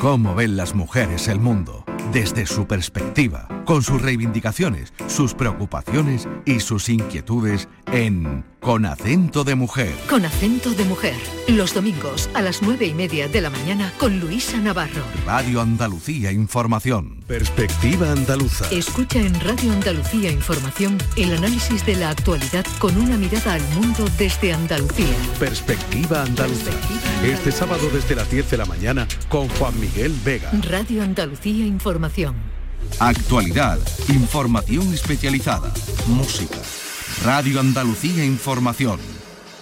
cómo ven las mujeres el mundo, desde su perspectiva, con sus reivindicaciones, sus preocupaciones y sus inquietudes en Con acento de mujer. Con acento de mujer, los domingos a las nueve y media de la mañana con Luisa Navarro. Radio Andalucía Información. Perspectiva andaluza. Escucha en Radio Andalucía Información el análisis de la actualidad con una mirada al mundo desde Andalucía. Perspectiva andaluza. Este sábado desde las 10 de la mañana con Juan Miguel Vega. Radio Andalucía Información. Actualidad, información especializada, música. Radio Andalucía Información.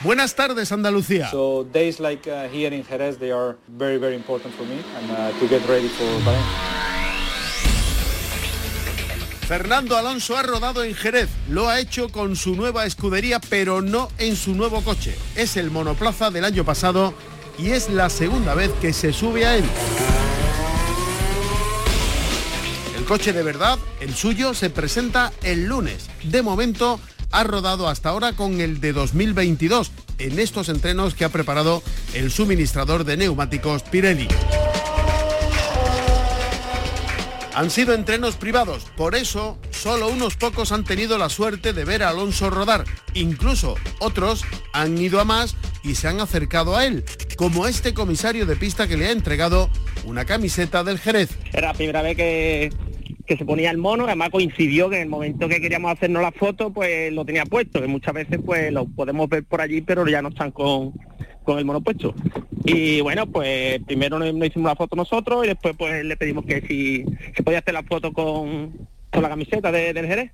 Buenas tardes, Andalucía. So days like uh, here in Jerez, they are very, very important for me and uh, to get ready for Valencia. Fernando Alonso ha rodado en Jerez, lo ha hecho con su nueva escudería, pero no en su nuevo coche. Es el monoplaza del año pasado y es la segunda vez que se sube a él. El coche de verdad, el suyo, se presenta el lunes. De momento, ha rodado hasta ahora con el de 2022 en estos entrenos que ha preparado el suministrador de neumáticos Pirelli. Han sido entrenos privados, por eso solo unos pocos han tenido la suerte de ver a Alonso rodar. Incluso otros han ido a más y se han acercado a él, como este comisario de pista que le ha entregado una camiseta del Jerez. Era la primera vez que, que se ponía el mono, además coincidió que en el momento que queríamos hacernos la foto, pues lo tenía puesto, que muchas veces pues lo podemos ver por allí, pero ya no están con, con el mono puesto. Y bueno, pues primero nos, hicimos la foto nosotros y después pues le pedimos que si se podía hacer la foto con, con la camiseta de- del Jerez.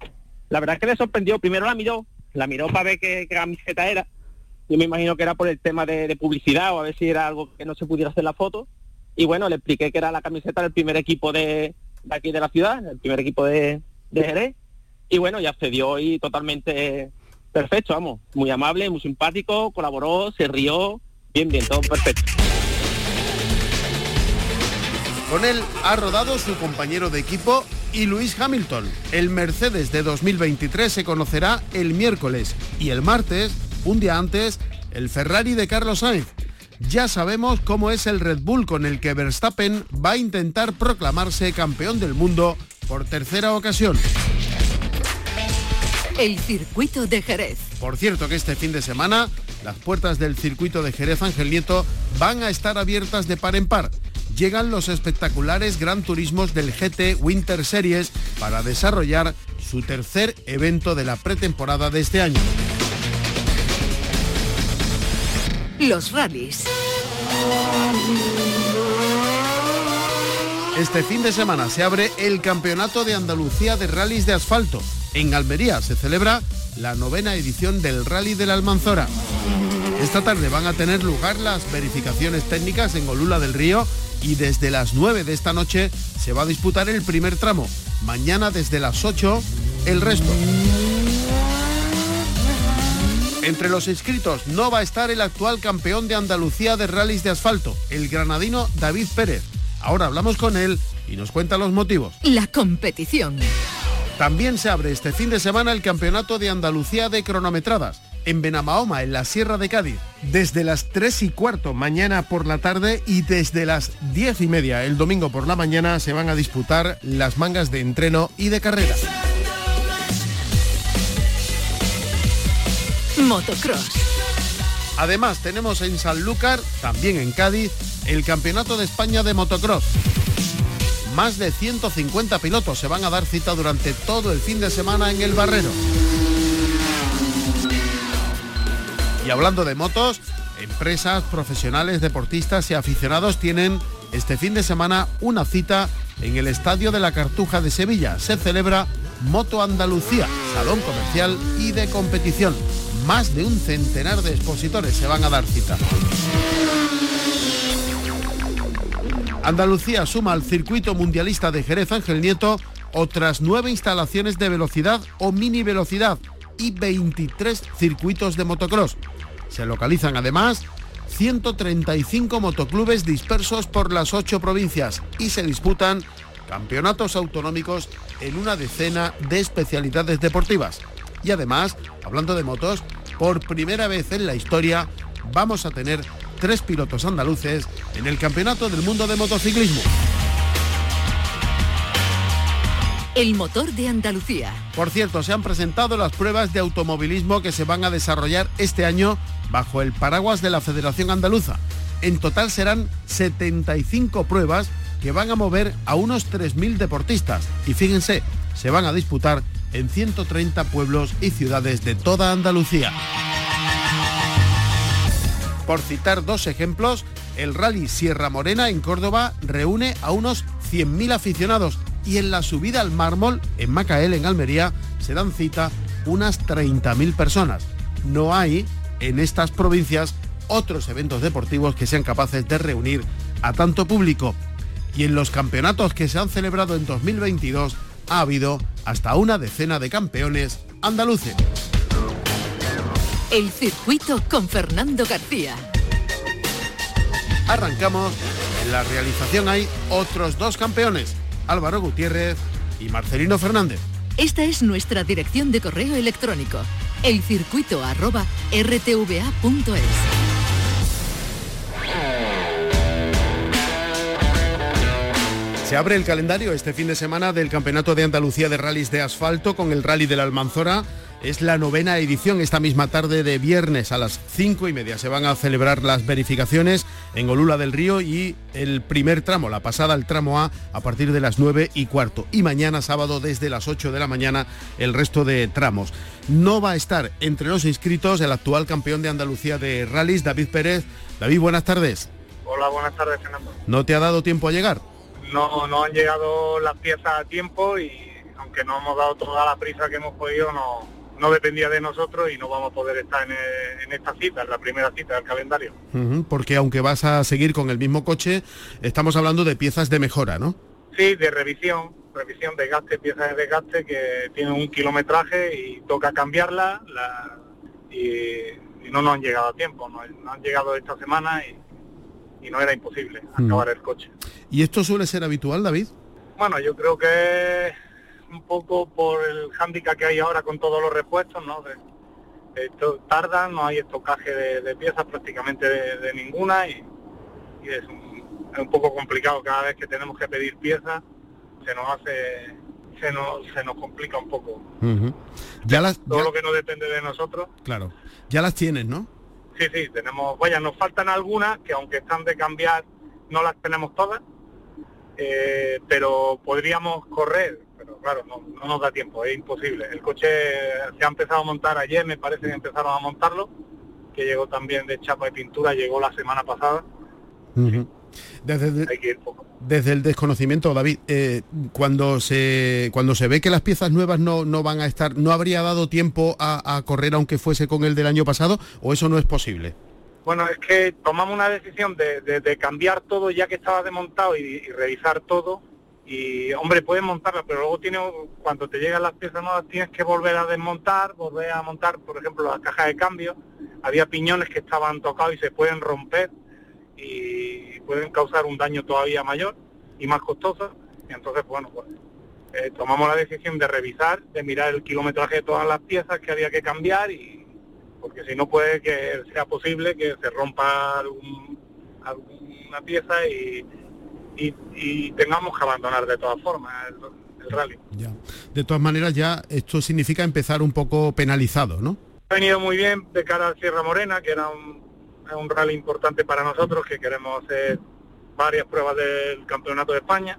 La verdad es que le sorprendió, primero la miró, la miró para ver qué, camiseta era. Yo me imagino que era por el tema de publicidad o a ver si era algo que no se pudiera hacer la foto. Y bueno, le expliqué que era la camiseta del primer equipo de, de aquí de la ciudad, el primer equipo de, de Jerez. Y bueno, ya accedió y totalmente perfecto, vamos, muy amable, muy simpático, colaboró, se rió, bien, bien, todo perfecto. Con él ha rodado su compañero de equipo y Luis Hamilton. El Mercedes de 2023 se conocerá el miércoles y el martes, un día antes, el Ferrari de Carlos Sainz. Ya sabemos cómo es el Red Bull con el que Verstappen va a intentar proclamarse campeón del mundo por tercera ocasión. El circuito de Jerez. Por cierto que este fin de semana las puertas del circuito de Jerez Ángel Nieto van a estar abiertas de par en par. Llegan los espectaculares Gran Turismos del GT Winter Series para desarrollar su tercer evento de la pretemporada de este año. Los rallies. Este fin de semana se abre el Campeonato de Andalucía de Rallys de Asfalto. En Almería se celebra la novena edición del Rally de la Almanzora. Esta tarde van a tener lugar las verificaciones técnicas en Olula del Río y desde las 9 de esta noche se va a disputar el primer tramo. Mañana desde las 8 el resto. Entre los inscritos no va a estar el actual campeón de Andalucía de rallies de asfalto, el granadino David Pérez. Ahora hablamos con él y nos cuenta los motivos. La competición. También se abre este fin de semana el Campeonato de Andalucía de cronometradas en Benamahoma, en la Sierra de Cádiz, desde las 3 y cuarto mañana por la tarde y desde las 10 y media el domingo por la mañana se van a disputar las mangas de entreno y de carrera. Motocross. Además tenemos en Sanlúcar, también en Cádiz, el Campeonato de España de Motocross. Más de 150 pilotos se van a dar cita durante todo el fin de semana en el Barrero. Y hablando de motos, empresas, profesionales, deportistas y aficionados tienen este fin de semana una cita en el Estadio de la Cartuja de Sevilla. Se celebra Moto Andalucía, salón comercial y de competición. Más de un centenar de expositores se van a dar cita. Andalucía suma al circuito mundialista de Jerez Ángel Nieto otras nueve instalaciones de velocidad o mini velocidad y 23 circuitos de motocross. Se localizan además 135 motoclubes dispersos por las ocho provincias y se disputan campeonatos autonómicos en una decena de especialidades deportivas. Y además, hablando de motos, por primera vez en la historia vamos a tener tres pilotos andaluces en el Campeonato del Mundo de Motociclismo. El motor de Andalucía. Por cierto, se han presentado las pruebas de automovilismo que se van a desarrollar este año bajo el paraguas de la Federación Andaluza. En total serán 75 pruebas que van a mover a unos 3.000 deportistas. Y fíjense, se van a disputar en 130 pueblos y ciudades de toda Andalucía. Por citar dos ejemplos, el Rally Sierra Morena en Córdoba reúne a unos 100.000 aficionados y en la subida al mármol en Macael, en Almería, se dan cita unas 30.000 personas. No hay en estas provincias otros eventos deportivos que sean capaces de reunir a tanto público. Y en los campeonatos que se han celebrado en 2022 ha habido hasta una decena de campeones andaluces. El circuito con Fernando García. Arrancamos. En la realización hay otros dos campeones. Álvaro Gutiérrez y Marcelino Fernández. Esta es nuestra dirección de correo electrónico, elcircuito.rtva.es. Se abre el calendario este fin de semana del Campeonato de Andalucía de Rallys de Asfalto con el Rally de la Almanzora es la novena edición. Esta misma tarde de viernes a las cinco y media se van a celebrar las verificaciones en Olula del Río y el primer tramo, la pasada al tramo A, a partir de las nueve y cuarto. Y mañana sábado desde las 8 de la mañana el resto de tramos. No va a estar entre los inscritos el actual campeón de Andalucía de rallies, David Pérez. David, buenas tardes. Hola, buenas tardes, Fernando. ¿No te ha dado tiempo a llegar? No, no han llegado las piezas a tiempo y aunque no hemos dado toda la prisa que hemos podido, no, no dependía de nosotros y no vamos a poder estar en, esta cita, en la primera cita del calendario. porque aunque vas a seguir con el mismo coche, estamos hablando de piezas de mejora, ¿no? Sí, de revisión, revisión de gaste, piezas de desgaste que tienen un kilometraje y toca cambiarla y, no nos han llegado a tiempo, no, han llegado esta semana y, no era imposible acabar el coche. ¿Y esto suele ser habitual, David? Bueno, yo creo que un poco por el hándicap que hay ahora con todos los repuestos, ¿no? esto tardan, no hay estocaje de, piezas prácticamente de, ninguna y, es, un, poco complicado cada vez que tenemos que pedir piezas, se nos hace, se nos, se nos complica un poco. ya las, Todo lo que no depende de nosotros. Claro, ya las tienes, ¿no? Sí, sí, tenemos, vaya, nos faltan algunas que aunque están de cambiar, no las tenemos todas, eh, pero podríamos correr pero claro, no, nos da tiempo, es imposible. El coche se ha empezado a montar ayer, me parece que empezaron a montarlo, que llegó también de chapa y pintura, llegó la semana pasada. Desde, el, desconocimiento, David, eh, cuando se cuando se ve que las piezas nuevas no, no van a estar, ¿no habría dado tiempo a, correr aunque fuese con el del año pasado o eso no es posible? Bueno, es que tomamos una decisión de, cambiar todo ya que estaba desmontado y revisar todo y hombre puedes montarla pero luego tiene cuando te llegan las piezas nuevas tienes que volver a desmontar volver a montar por ejemplo las cajas de cambio. Había piñones que estaban tocados y se pueden romper y pueden causar un daño todavía mayor y más costoso y entonces bueno pues eh, tomamos la decisión de revisar de mirar el kilometraje de todas las piezas que había que cambiar y porque si no puede que sea posible que se rompa alguna pieza y y, tengamos que abandonar de todas formas el, rally. Ya. De todas maneras ya esto significa empezar un poco penalizado, ¿no? Ha venido muy bien de cara a Sierra Morena, que era un, un rally importante para nosotros, que queremos hacer varias pruebas del Campeonato de España.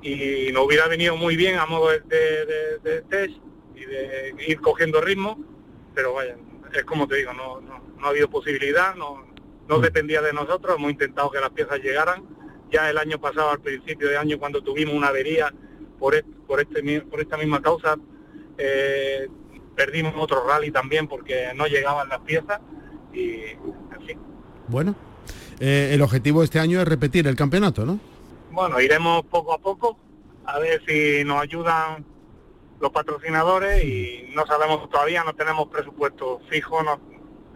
Y nos hubiera venido muy bien a modo de, de, test y de ir cogiendo ritmo, pero vaya, es como te digo, no, no, no ha habido posibilidad, no, no mm. dependía de nosotros, hemos intentado que las piezas llegaran. Ya el año pasado, al principio de año, cuando tuvimos una avería por, por, este, por esta misma causa, eh, perdimos otro rally también porque no llegaban las piezas y en fin. Bueno, eh, el objetivo este año es repetir el campeonato, ¿no? Bueno, iremos poco a poco. a ver si nos ayudan los patrocinadores y no sabemos todavía, no tenemos presupuesto fijo, no,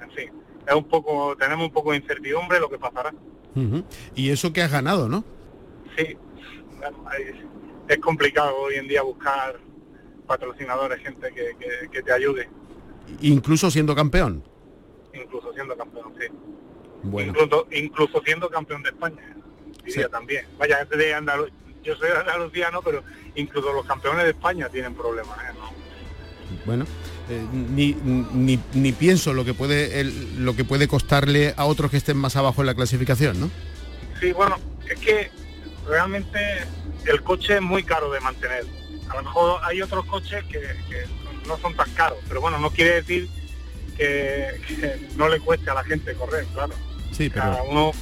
en fin, es un poco, tenemos un poco de incertidumbre lo que pasará. Y eso que has ganado, ¿no? Sí, es, complicado hoy en día buscar patrocinadores, gente que, te ayude. Incluso siendo campeón. Siendo campeón, sí. Bueno. Incluso, incluso siendo campeón de España, diría también. Vaya, de Andalucía yo soy andaluciano, pero incluso los campeones de España tienen problemas. ¿eh? Bueno, eh, ni, ni, pienso lo que puede lo que puede costarle a otros que estén más abajo en la clasificación, ¿no? Sí, bueno, es que realmente el coche es muy caro de mantener. A lo mejor hay otros coches que, no son tan caros, pero bueno, no quiere decir que, no le cueste a la gente correr, claro. Sí, pero... Cada uno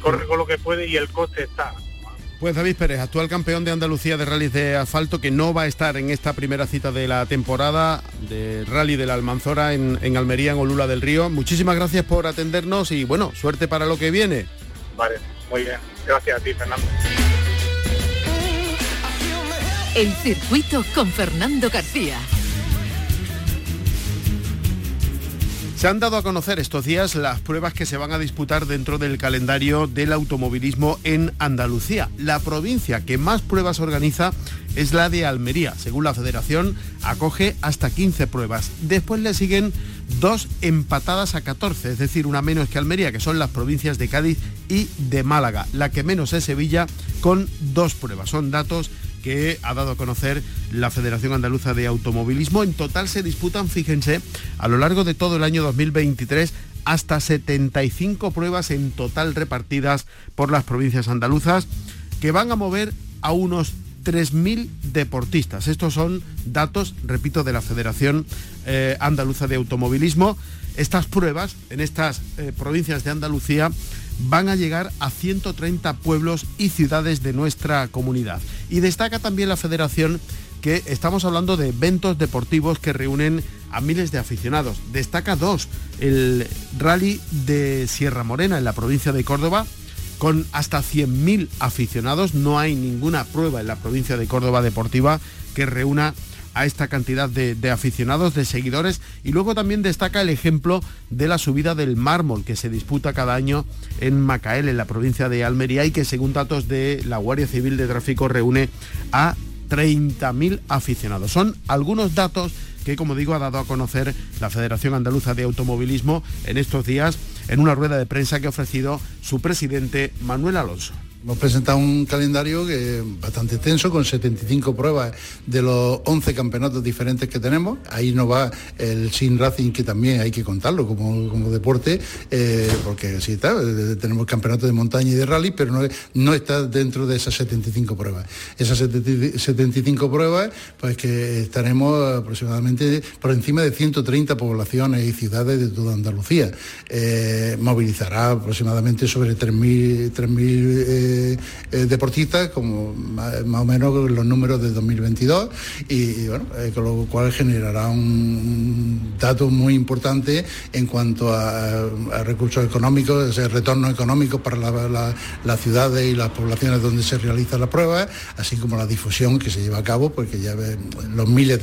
corre con lo que puede y el coste está. Pues David Pérez, actual campeón de Andalucía de rally de asfalto, que no va a estar en esta primera cita de la temporada de rally de la Almanzora en, en Almería, en Olula del Río. Muchísimas gracias por atendernos y bueno, suerte para lo que viene. Vale, muy bien. Gracias a ti, Fernando. El circuito con Fernando García. Se han dado a conocer estos días las pruebas que se van a disputar dentro del calendario del automovilismo en Andalucía. La provincia que más pruebas organiza es la de Almería. Según la federación, acoge hasta 15 pruebas. Después le siguen dos empatadas a 14, es decir, una menos que Almería, que son las provincias de Cádiz y de Málaga. La que menos es Sevilla, con dos pruebas. Son datos que ha dado a conocer la Federación Andaluza de Automovilismo. En total se disputan, fíjense, a lo largo de todo el año 2023 hasta 75 pruebas en total repartidas por las provincias andaluzas que van a mover a unos 3.000 deportistas. Estos son datos, repito, de la Federación eh, Andaluza de Automovilismo. Estas pruebas en estas eh, provincias de Andalucía van a llegar a 130 pueblos y ciudades de nuestra comunidad. Y destaca también la federación que estamos hablando de eventos deportivos que reúnen a miles de aficionados. Destaca dos, el rally de Sierra Morena en la provincia de Córdoba, con hasta 100.000 aficionados. No hay ninguna prueba en la provincia de Córdoba deportiva que reúna a esta cantidad de, aficionados, de seguidores y luego también destaca el ejemplo de la subida del mármol que se disputa cada año en Macael, en la provincia de Almería y que según datos de la Guardia Civil de Tráfico reúne a 30.000 aficionados. Son algunos datos que, como digo, ha dado a conocer la Federación Andaluza de Automovilismo en estos días en una rueda de prensa que ha ofrecido su presidente Manuel Alonso. Hemos presentado un calendario que bastante extenso, con 75 pruebas de los 11 campeonatos diferentes que tenemos. Ahí no va el Sin Racing, que también hay que contarlo como, deporte, eh, porque sí está, eh, tenemos campeonato de montaña y de rally, pero no, no está dentro de esas 75 pruebas. Esas 75 pruebas, pues que estaremos aproximadamente por encima de 130 poblaciones y ciudades de toda Andalucía. Eh, movilizará aproximadamente sobre 3.000 eh, deportistas, como más, o menos los números de 2022, y, bueno, eh, con lo cual generará un, dato muy importante en cuanto a, recursos económicos, ese retorno económico para las ciudades y las poblaciones donde se realiza la prueba, así como la difusión que se lleva a cabo, porque ya los miles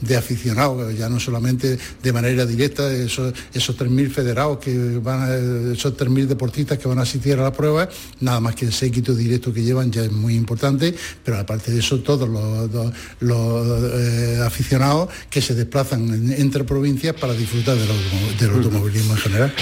de, aficionados, ya no solamente de manera directa, esos, esos 3.000 federados que van, a, esos 3.000 deportistas que van a asistir a la prueba, nada más que séquito directo que llevan ya es muy importante, pero aparte de eso todos los, eh, aficionados que se desplazan entre provincias para disfrutar del, automovilismo en general.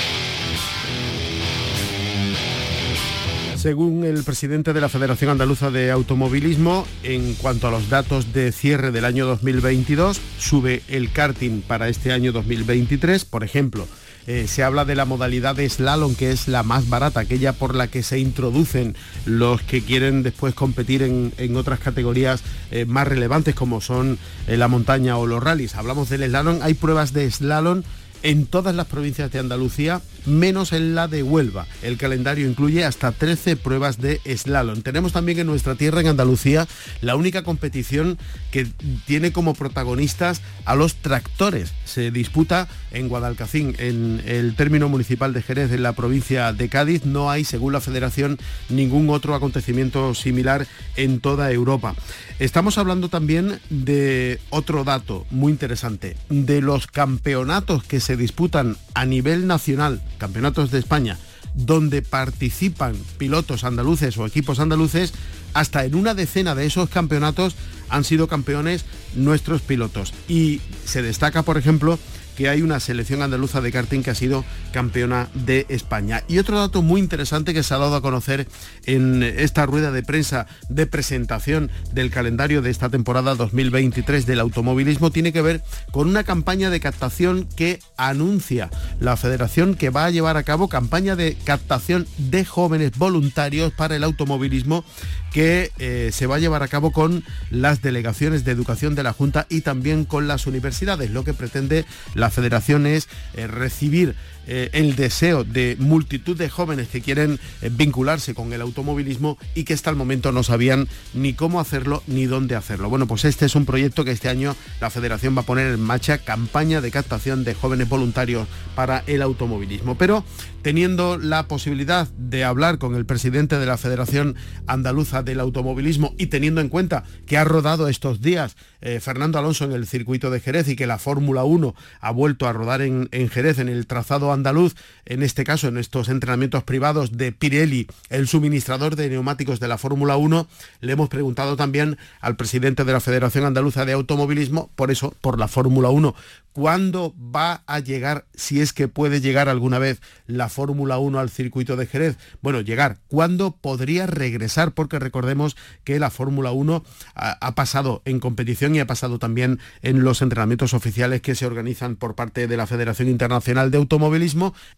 Según el presidente de la Federación Andaluza de Automovilismo, en cuanto a los datos de cierre del año 2022, sube el karting para este año 2023, por ejemplo, eh, se habla de la modalidad de slalom, que es la más barata, aquella por la que se introducen los que quieren después competir en, otras categorías eh, más relevantes como son eh, la montaña o los rallies. Hablamos del slalom, hay pruebas de slalom en todas las provincias de Andalucía, menos en la de Huelva. El calendario incluye hasta 13 pruebas de slalom. Tenemos también en nuestra tierra, en Andalucía, la única competición que tiene como protagonistas a los tractores. Se disputa en Guadalcacín, en el término municipal de Jerez, en la provincia de Cádiz. No hay, según la federación, ningún otro acontecimiento similar en toda Europa. Estamos hablando también de otro dato muy interesante, de los campeonatos que se disputan a nivel nacional, campeonatos de España, donde participan pilotos andaluces o equipos andaluces, hasta en una decena de esos campeonatos han sido campeones nuestros pilotos. Y se destaca, por ejemplo, que hay una selección andaluza de karting que ha sido campeona de España. Y otro dato muy interesante que se ha dado a conocer en esta rueda de prensa de presentación del calendario de esta temporada 2023 del automovilismo tiene que ver con una campaña de captación que anuncia la federación que va a llevar a cabo campaña de captación de jóvenes voluntarios para el automovilismo que eh, se va a llevar a cabo con las delegaciones de educación de la Junta y también con las universidades. Lo que pretende la federación es eh, recibir eh, el deseo de multitud de jóvenes que quieren eh, vincularse con el automovilismo y que hasta el momento no sabían ni cómo hacerlo ni dónde hacerlo. Bueno, pues este es un proyecto que este año la federación va a poner en marcha, campaña de captación de jóvenes voluntarios para el automovilismo. Pero teniendo la posibilidad de hablar con el presidente de la Federación Andaluza del Automovilismo y teniendo en cuenta que ha rodado estos días eh, Fernando Alonso en el circuito de Jerez y que la Fórmula 1 ha vuelto a rodar en, en Jerez en el trazado andaluz, en este caso en estos entrenamientos privados de Pirelli, el suministrador de neumáticos de la Fórmula 1, le hemos preguntado también al presidente de la Federación Andaluza de Automovilismo, por eso, por la Fórmula 1, ¿cuándo va a llegar, si es que puede llegar alguna vez la Fórmula 1 al circuito de Jerez? Bueno, llegar, ¿cuándo podría regresar? Porque recordemos que la Fórmula 1 ha, ha pasado en competición y ha pasado también en los entrenamientos oficiales que se organizan por parte de la Federación Internacional de Automovilismo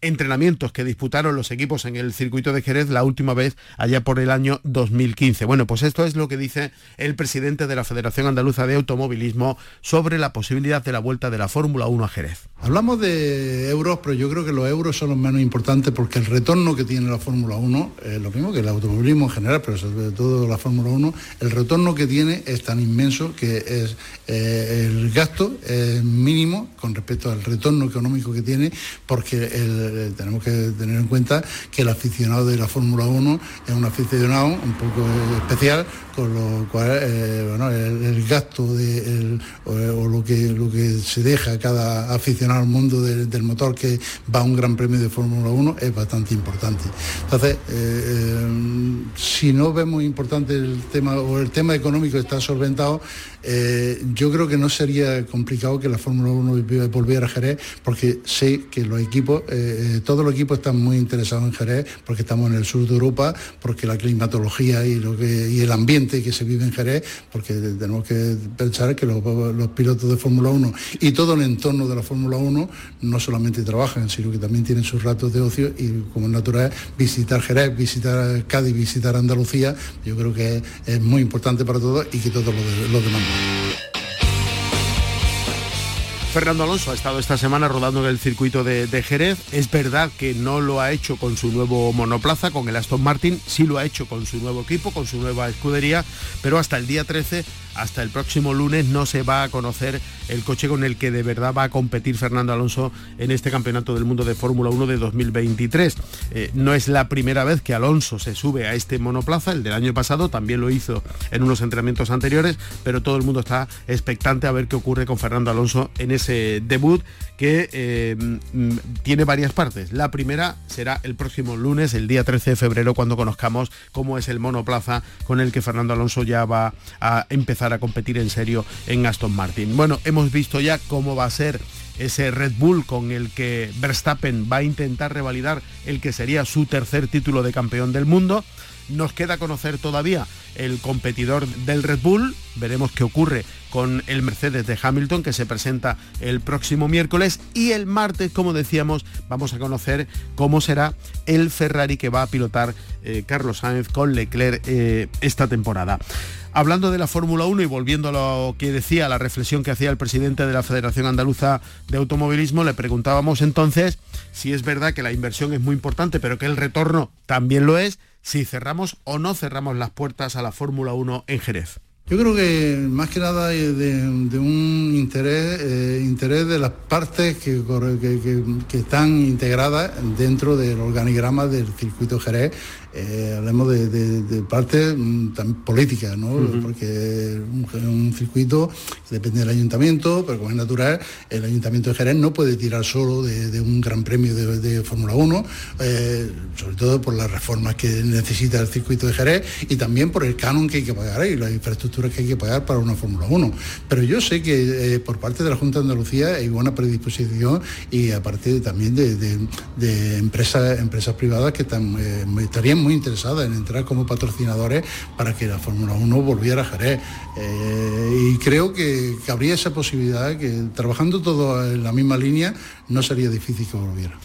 entrenamientos que disputaron los equipos en el circuito de Jerez la última vez allá por el año 2015. Bueno, pues esto es lo que dice el presidente de la Federación Andaluza de Automovilismo sobre la posibilidad de la vuelta de la Fórmula 1 a Jerez. Hablamos de euros, pero yo creo que los euros son los menos importantes porque el retorno que tiene la Fórmula 1, es lo mismo que el automovilismo en general, pero sobre todo la Fórmula 1, el retorno que tiene es tan inmenso que es eh, el gasto es mínimo con respecto al retorno económico que tiene, porque tenemos que tener en cuenta que el aficionado de la Fórmula 1 es un aficionado un poco especial, con lo cual eh, el, gasto o, lo, que, lo que se deja cada aficionado al mundo del motor que va a un gran premio de Fórmula 1 es bastante importante. Entonces, eh, eh, si no vemos importante el tema o el tema económico está solventado, yo creo que no sería complicado que la Fórmula 1 volviera a Jerez, porque sé que los equipos, todos los equipos están muy interesados en Jerez, porque estamos en el sur de Europa, porque la climatología y, lo que, y el ambiente que se vive en Jerez, porque tenemos que pensar que los, pilotos de Fórmula 1 y todo el entorno de la Fórmula 1 no solamente trabajan, sino que también tienen sus ratos de ocio y como es natural visitar Jerez, visitar Cádiz, visitar Andalucía, yo creo que es, muy importante para todos y que todos los, los demás. Fernando Alonso ha estado esta semana rodando en el circuito de, Jerez. Es verdad que no lo ha hecho con su nuevo monoplaza, con el Aston Martin, sí lo ha hecho con su nuevo equipo, con su nueva escudería, pero hasta el día 13 hasta el próximo lunes no se va a conocer el coche con el que de verdad va a competir Fernando Alonso en este Campeonato del Mundo de Fórmula 1 de 2023. Eh, no es la primera vez que Alonso se sube a este monoplaza, el del año pasado también lo hizo en unos entrenamientos anteriores, pero todo el mundo está expectante a ver qué ocurre con Fernando Alonso en ese debut que eh, mm, tiene varias partes. La primera será el próximo lunes, el día 13 de febrero, cuando conozcamos cómo es el monoplaza con el que Fernando Alonso ya va a empezar a competir en serio en Aston Martin. Bueno, hemos visto ya cómo va a ser ese Red Bull con el que Verstappen va a intentar revalidar el que sería su tercer título de campeón del mundo. Nos queda conocer todavía el competidor del Red Bull, veremos qué ocurre con el Mercedes de Hamilton que se presenta el próximo miércoles y el martes, como decíamos, vamos a conocer cómo será el Ferrari que va a pilotar eh, Carlos Sainz con Leclerc eh, esta temporada. Hablando de la Fórmula 1 y volviendo a lo que decía, la reflexión que hacía el presidente de la Federación Andaluza de Automovilismo, le preguntábamos entonces si es verdad que la inversión es muy importante, pero que el retorno también lo es, si cerramos o no cerramos las puertas a la Fórmula 1 en Jerez. Yo creo que más que nada de, un interés, eh, interés de las partes que, que, están integradas dentro del organigrama del circuito Jerez eh, hablemos de, parte mm, política, ¿no? Porque un, un, circuito depende del ayuntamiento, pero como es natural, el ayuntamiento de Jerez no puede tirar solo de, un gran premio de, Fórmula 1, eh, sobre todo por las reformas que necesita el circuito de Jerez y también por el canon que hay que pagar y las infraestructuras que hay que pagar para una Fórmula 1. Pero yo sé que eh, por parte de la Junta de Andalucía hay buena predisposición y aparte también de, empresas, empresas privadas que están, estarían muy interesada en entrar como patrocinadores para que la Fórmula 1 volviera a Jerez. Eh, y creo que, que habría esa posibilidad, que trabajando todo en la misma línea no sería difícil que volviera.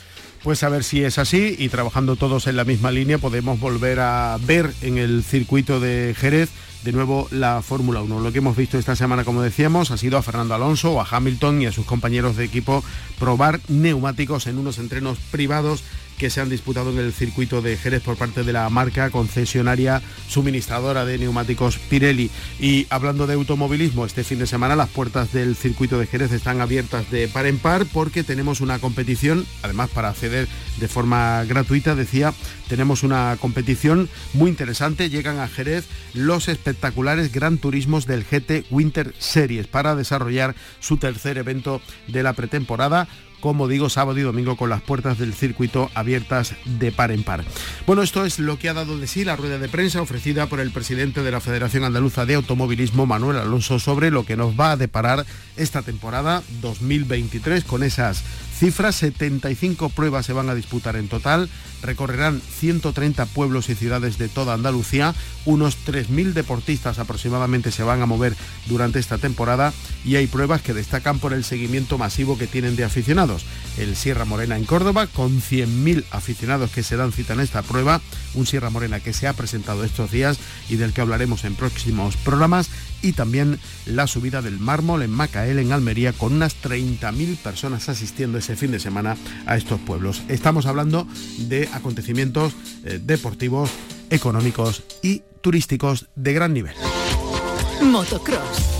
Pues a ver si es así y trabajando todos en la misma línea podemos volver a ver en el circuito de Jerez de nuevo la Fórmula 1. Lo que hemos visto esta semana, como decíamos, ha sido a Fernando Alonso o a Hamilton y a sus compañeros de equipo probar neumáticos en unos entrenos privados que se han disputado en el circuito de Jerez por parte de la marca concesionaria suministradora de neumáticos Pirelli. Y hablando de automovilismo, este fin de semana las puertas del circuito de Jerez están abiertas de par en par porque tenemos una competición, además para acceder de forma gratuita, decía, tenemos una competición muy interesante. Llegan a Jerez los espectaculares Gran Turismos del GT Winter Series para desarrollar su tercer evento de la pretemporada como digo, sábado y domingo con las puertas del circuito abiertas de par en par. Bueno, esto es lo que ha dado de sí la rueda de prensa ofrecida por el presidente de la Federación Andaluza de Automovilismo, Manuel Alonso, sobre lo que nos va a deparar esta temporada 2023 con esas cifras. 75 pruebas se van a disputar en total, recorrerán 130 pueblos y ciudades de toda Andalucía, unos 3.000 deportistas aproximadamente se van a mover durante esta temporada y hay pruebas que destacan por el seguimiento masivo que tienen de aficionados. El Sierra Morena en Córdoba, con 100.000 aficionados que se dan cita en esta prueba, un Sierra Morena que se ha presentado estos días y del que hablaremos en próximos programas, y también la subida del mármol en Macael, en Almería, con unas 30.000 personas asistiendo ese fin de semana a estos pueblos. Estamos hablando de acontecimientos eh, deportivos, económicos y turísticos de gran nivel. Motocross.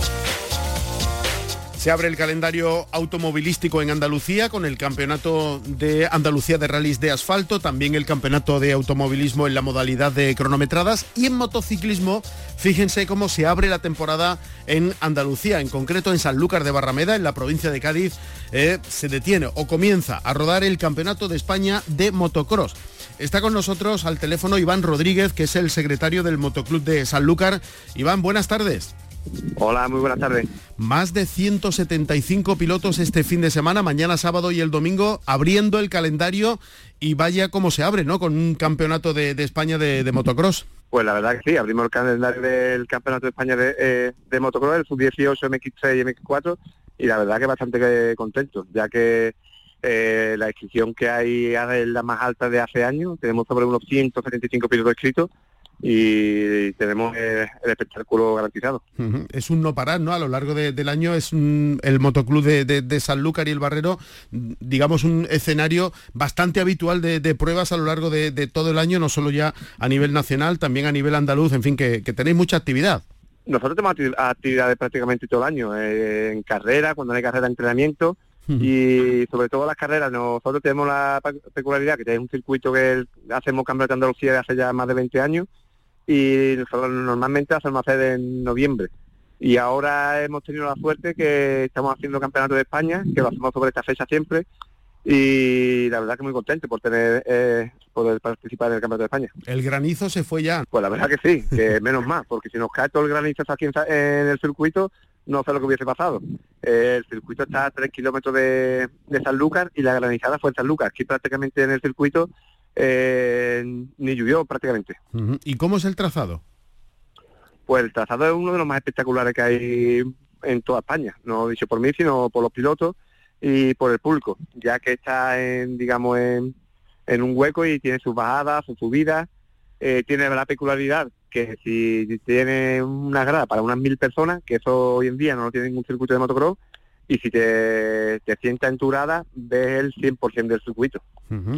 Se abre el calendario automovilístico en Andalucía con el Campeonato de Andalucía de Rallys de Asfalto, también el Campeonato de Automovilismo en la modalidad de cronometradas y en motociclismo, fíjense cómo se abre la temporada en Andalucía, en concreto en Sanlúcar de Barrameda, en la provincia de Cádiz, eh, se detiene o comienza a rodar el Campeonato de España de Motocross. Está con nosotros al teléfono Iván Rodríguez, que es el secretario del Motoclub de Sanlúcar. Iván, buenas tardes. Hola, muy buenas tardes. Más de 175 pilotos este fin de semana, mañana sábado y el domingo, abriendo el calendario y vaya como se abre, ¿no? Con un campeonato de, España de, motocross. Pues la verdad que sí, abrimos el calendario del Campeonato de España de, eh, motocross, el sub-18, MX6 y MX4, y la verdad que bastante contento, ya que eh, la inscripción que hay es la más alta de hace años, tenemos sobre unos 175 pilotos inscritos, y tenemos el espectáculo garantizado. Es un no parar, ¿no? A lo largo del año es el motoclub de, de, Sanlúcar y el Barrero, digamos, un escenario bastante habitual de, pruebas a lo largo de, todo el año, no solo ya a nivel nacional, también a nivel andaluz, en fin, que, tenéis mucha actividad. Nosotros tenemos actividades prácticamente todo el año, eh, en carrera, cuando hay carrera de entrenamiento, y sobre todo las carreras, nosotros tenemos la peculiaridad que es un circuito que hacemos campeonato de Andalucía de hace ya más de 20 años y normalmente hacemos hacer en noviembre. Y ahora hemos tenido la suerte que estamos haciendo campeonato de España, que lo hacemos sobre esta fecha siempre, y la verdad que muy contento por tener eh, poder participar en el Campeonato de España. ¿El granizo se fue ya? Pues la verdad que sí, que menos más, porque si nos cae todo el granizo aquí en, el circuito, no sé lo que hubiese pasado. el circuito está a tres kilómetros de, de Sanlúcar y la granizada fue en Sanlúcar. Aquí prácticamente en el circuito eh, ni llovió prácticamente. ¿Y cómo es el trazado? Pues el trazado es uno de los más espectaculares que hay en toda España, no dicho por mí, sino por los pilotos y por el público, ya que está en, digamos, en, en un hueco y tiene sus bajadas, sus subidas, eh, tiene la peculiaridad que si tiene una grada para unas mil personas, que eso hoy en día no lo tiene ningún circuito de motocross, y si te, te sienta enturada, ves el 100% del circuito.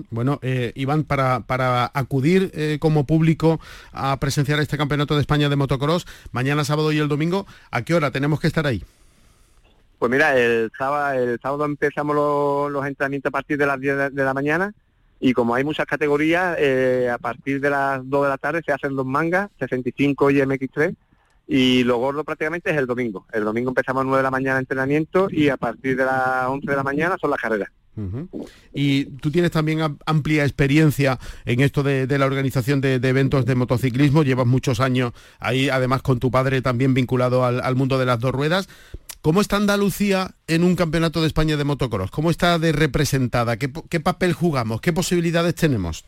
Bueno, eh, Iván, para, para acudir eh, como público a presenciar este campeonato de España de motocross, mañana sábado y el domingo, ¿a qué hora tenemos que estar ahí? Pues mira, el sábado, el sábado empezamos los, entrenamientos a partir de las 10 de, la mañana y como hay muchas categorías, eh, a partir de las 2 de la tarde se hacen dos mangas, 65 y MX3, y lo gordo prácticamente es el domingo. El domingo empezamos a 9 de la mañana entrenamiento y a partir de las 11 de la mañana son las carreras. Y tú tienes también amplia experiencia en esto de, la organización de, eventos de motociclismo, llevas muchos años ahí, además con tu padre también vinculado al, mundo de las dos ruedas. ¿Cómo está Andalucía en un campeonato de España de motocross? ¿Cómo está de representada? ¿Qué, papel jugamos? ¿Qué posibilidades tenemos?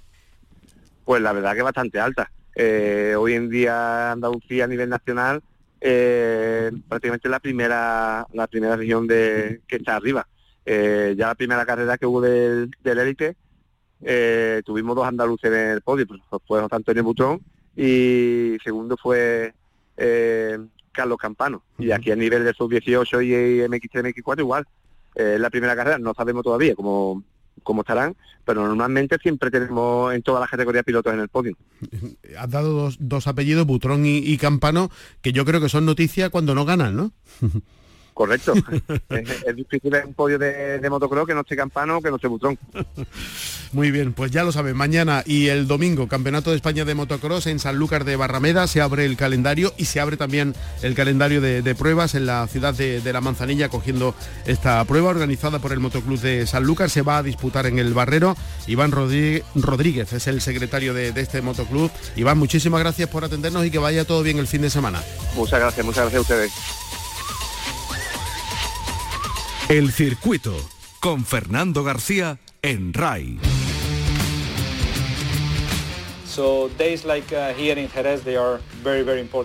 Pues la verdad que bastante alta. Eh, hoy en día Andalucía a nivel nacional eh, prácticamente la primera la primera región de que está arriba eh, ya la primera carrera que hubo del, élite, eh, tuvimos dos andaluces en el podio, pues, fue José Antonio Butrón y segundo fue Carlos Campano. Y aquí a nivel de sub-18 y MX3, MX4 igual. es la primera carrera, no sabemos todavía cómo, cómo estarán, pero normalmente siempre tenemos en todas las categorías pilotos en el podio. Has dado dos, apellidos, Butrón y, y, Campano, que yo creo que son noticias cuando no ganan, ¿no? Correcto. es, difícil un podio de, motocross que no esté Campano que no esté Butrón. Muy bien, pues ya lo saben, mañana y el domingo, Campeonato de España de Motocross en Sanlúcar de Barrameda, se abre el calendario y se abre también el calendario de, pruebas en la ciudad de, La Manzanilla, cogiendo esta prueba organizada por el Motoclub de Sanlúcar. Se va a disputar en el Barrero. Iván Rodríguez es el secretario de, de este motoclub. Iván, muchísimas gracias por atendernos y que vaya todo bien el fin de semana. Muchas gracias, muchas gracias a ustedes. El circuito con Fernando García en RAI.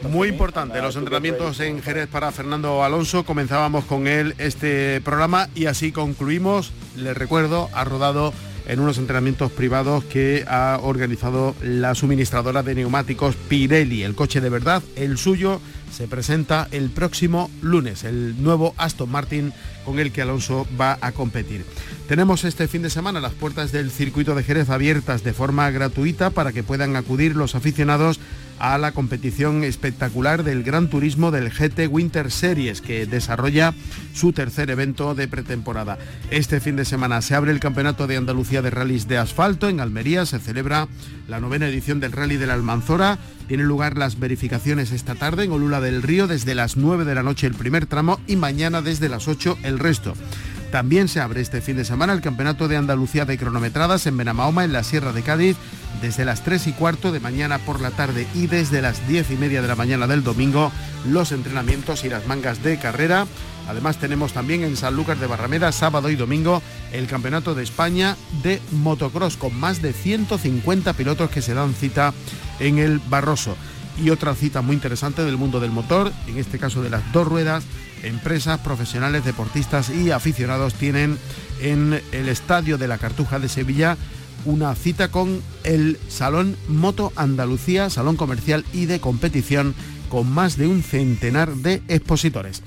Muy importante los entrenamientos en Jerez para Fernando Alonso. Comenzábamos con él este programa y así concluimos. Les recuerdo, ha rodado en unos entrenamientos privados que ha organizado la suministradora de neumáticos Pirelli. El coche de verdad, el suyo, se presenta el próximo lunes, el nuevo Aston Martin con el que Alonso va a competir. Tenemos este fin de semana las puertas del circuito de Jerez abiertas de forma gratuita para que puedan acudir los aficionados a la competición espectacular del Gran Turismo del GT Winter Series que desarrolla su tercer evento de pretemporada. Este fin de semana se abre el Campeonato de Andalucía de Rallys de Asfalto. En Almería se celebra la novena edición del Rally de la Almanzora. Tienen lugar las verificaciones esta tarde en Olula del Río desde las 9 de la noche el primer tramo y mañana desde las 8 el resto. También se abre este fin de semana el Campeonato de Andalucía de cronometradas en Benamahoma, en la Sierra de Cádiz, desde las 3 y cuarto de mañana por la tarde y desde las 10 y media de la mañana del domingo los entrenamientos y las mangas de carrera. Además tenemos también en San Lucas de Barrameda, sábado y domingo, el Campeonato de España de motocross con más de 150 pilotos que se dan cita en el Barroso. Y otra cita muy interesante del mundo del motor, en este caso de las dos ruedas, empresas, profesionales, deportistas y aficionados tienen en el Estadio de la Cartuja de Sevilla una cita con el Salón Moto Andalucía, salón comercial y de competición con más de un centenar de expositores.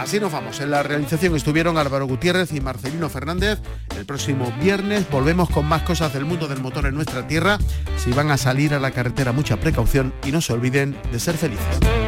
Así nos vamos. En la realización estuvieron Álvaro Gutiérrez y Marcelino Fernández. El próximo viernes volvemos con más cosas del mundo del motor en nuestra tierra. Si van a salir a la carretera, mucha precaución y no se olviden de ser felices.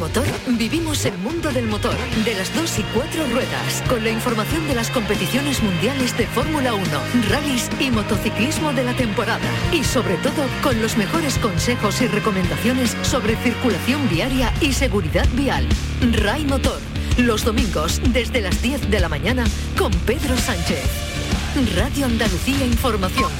Motor vivimos el mundo del motor, de las dos y cuatro ruedas, con la información de las competiciones mundiales de Fórmula 1, rallies y motociclismo de la temporada. Y sobre todo con los mejores consejos y recomendaciones sobre circulación viaria y seguridad vial. RAI Motor, los domingos desde las 10 de la mañana con Pedro Sánchez. Radio Andalucía Información.